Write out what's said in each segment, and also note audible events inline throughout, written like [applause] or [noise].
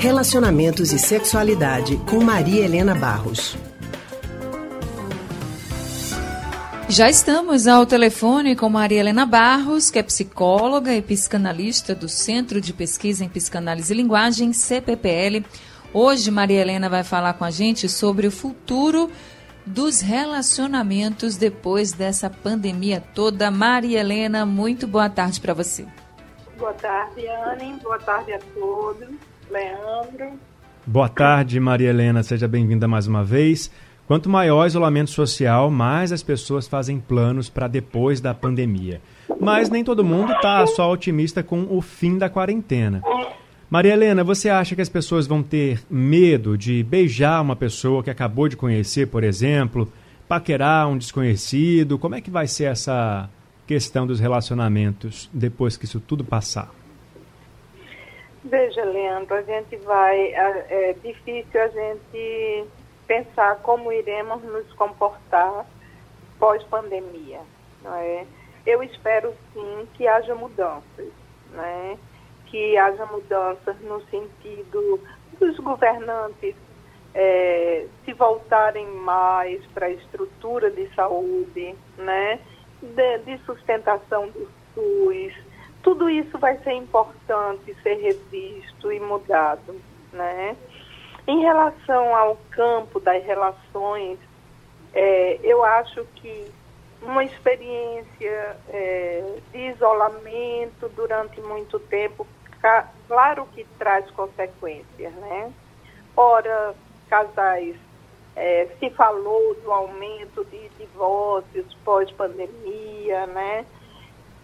Relacionamentos e Sexualidade com Maria Helena Barros. Já estamos ao telefone com Maria Helena Barros, que é psicóloga e psicanalista do Centro de Pesquisa em Psicanálise e Linguagem, CPPL. Hoje, Maria Helena vai falar com a gente sobre o futuro dos relacionamentos depois dessa pandemia toda. Maria Helena, muito boa tarde para você. Boa tarde, Anne. Boa tarde a todos. Leandro. Boa tarde, Maria Helena. Seja bem-vinda mais uma vez. Quanto maior o isolamento social, mais as pessoas fazem planos para depois da pandemia. Mas nem todo mundo está só otimista com o fim da quarentena. Maria Helena, você acha que as pessoas vão ter medo de beijar uma pessoa que acabou de conhecer, por exemplo, paquerar um desconhecido? Como é que vai ser essa questão dos relacionamentos depois que isso tudo passar? Veja, Leandro, a gente vai. É difícil a gente pensar como iremos nos comportar pós-pandemia, é? Eu espero sim que haja mudanças, né? Que haja mudanças no sentido dos governantes é, se voltarem mais para a estrutura de saúde, né? De, de sustentação do SUS, tudo isso vai ser importante ser revisto e mudado, né? Em relação ao campo das relações, é, eu acho que uma experiência é, de isolamento durante muito tempo, claro que traz consequências, né? Ora, casais, é, se falou do aumento de divórcios pós-pandemia, né?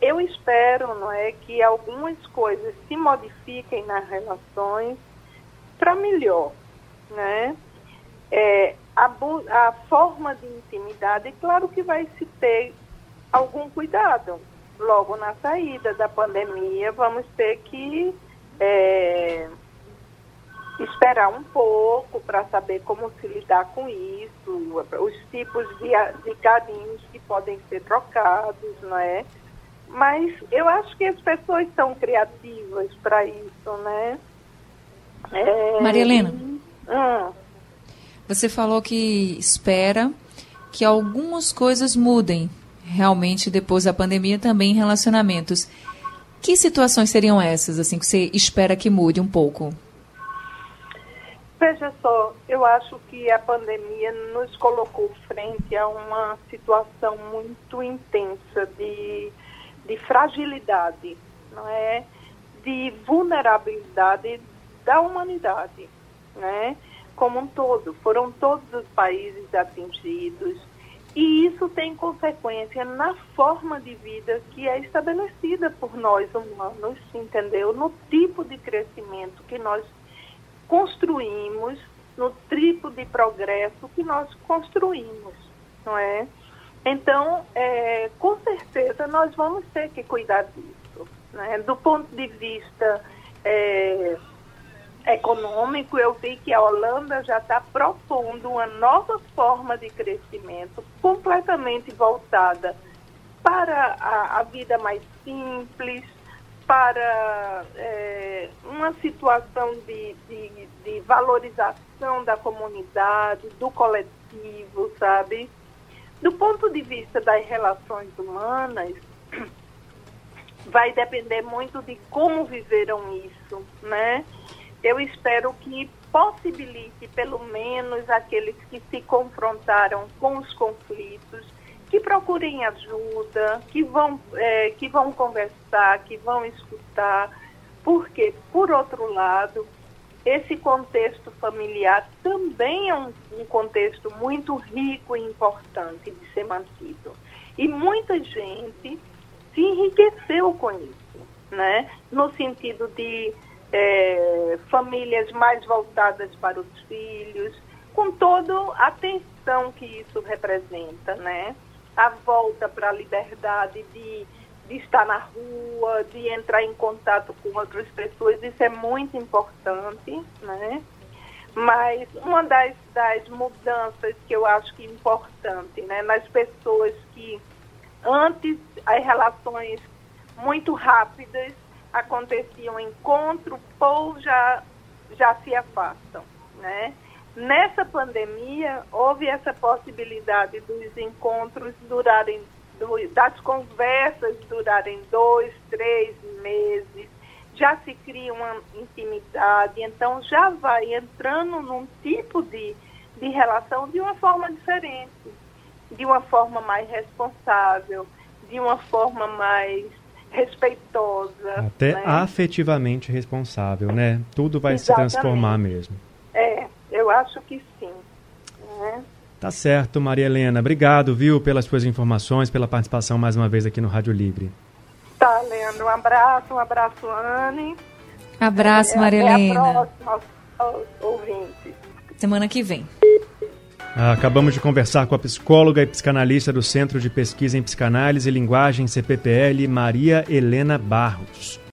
Eu espero, não é, que algumas coisas se modifiquem nas relações para melhor, né? É, a, a forma de intimidade, claro que vai se ter algum cuidado. Logo na saída da pandemia, vamos ter que é, esperar um pouco para saber como se lidar com isso, os tipos de, de carinhos que podem ser trocados, não é? Mas eu acho que as pessoas são criativas para isso, né? É, Maria Helena. Ah. Você falou que espera que algumas coisas mudem realmente depois da pandemia também em relacionamentos. Que situações seriam essas, assim, que você espera que mude um pouco? Veja só, eu acho que a pandemia nos colocou frente a uma situação muito intensa de, de fragilidade, não é? De vulnerabilidade da humanidade né? Como um todo, foram todos os países atingidos e isso tem consequência na forma de vida que é estabelecida por nós humanos, entendeu? No tipo de crescimento que nós construímos, no tipo de progresso que nós construímos, não é? Então, é, com certeza, nós vamos ter que cuidar disso. Né? Do ponto de vista é, econômico, eu vi que a Holanda já está propondo uma nova forma de crescimento completamente voltada para a, a vida mais simples, para é, uma situação de, de, de valorização da comunidade, do coletivo, sabe? Do ponto de vista das relações humanas, [clears throat] vai depender muito de como viveram isso, né? eu espero que possibilite, pelo menos, aqueles que se confrontaram com os conflitos, que procurem ajuda, que vão, é, que vão conversar, que vão escutar, porque, por outro lado, esse contexto familiar também é um, um contexto muito rico e importante de ser mantido. E muita gente se enriqueceu com isso, né? no sentido de é, famílias mais voltadas para os filhos, com toda a atenção que isso representa, né? A volta para a liberdade de, de estar na rua, de entrar em contato com outras pessoas, isso é muito importante, né? Mas uma das, das mudanças que eu acho que é importante, né? Nas pessoas que antes as relações muito rápidas aconteciam encontro, Paul já já se afastam, né? Nessa pandemia, houve essa possibilidade dos encontros durarem, das conversas durarem dois, três meses, já se cria uma intimidade, então já vai entrando num tipo de, de relação de uma forma diferente, de uma forma mais responsável, de uma forma mais respeitosa. Até né? afetivamente responsável, né? Tudo vai Exatamente. se transformar mesmo. É, eu acho que sim. Né? Tá certo, Maria Helena. Obrigado, viu, pelas suas informações, pela participação mais uma vez aqui no Rádio Livre. Tá, Leandro. Um abraço, um abraço, Anne. Abraço, é, Maria Helena. Até a próxima, aos, ouvintes. Semana que vem. Acabamos de conversar com a psicóloga e psicanalista do Centro de Pesquisa em Psicanálise e Linguagem CPPL, Maria Helena Barros.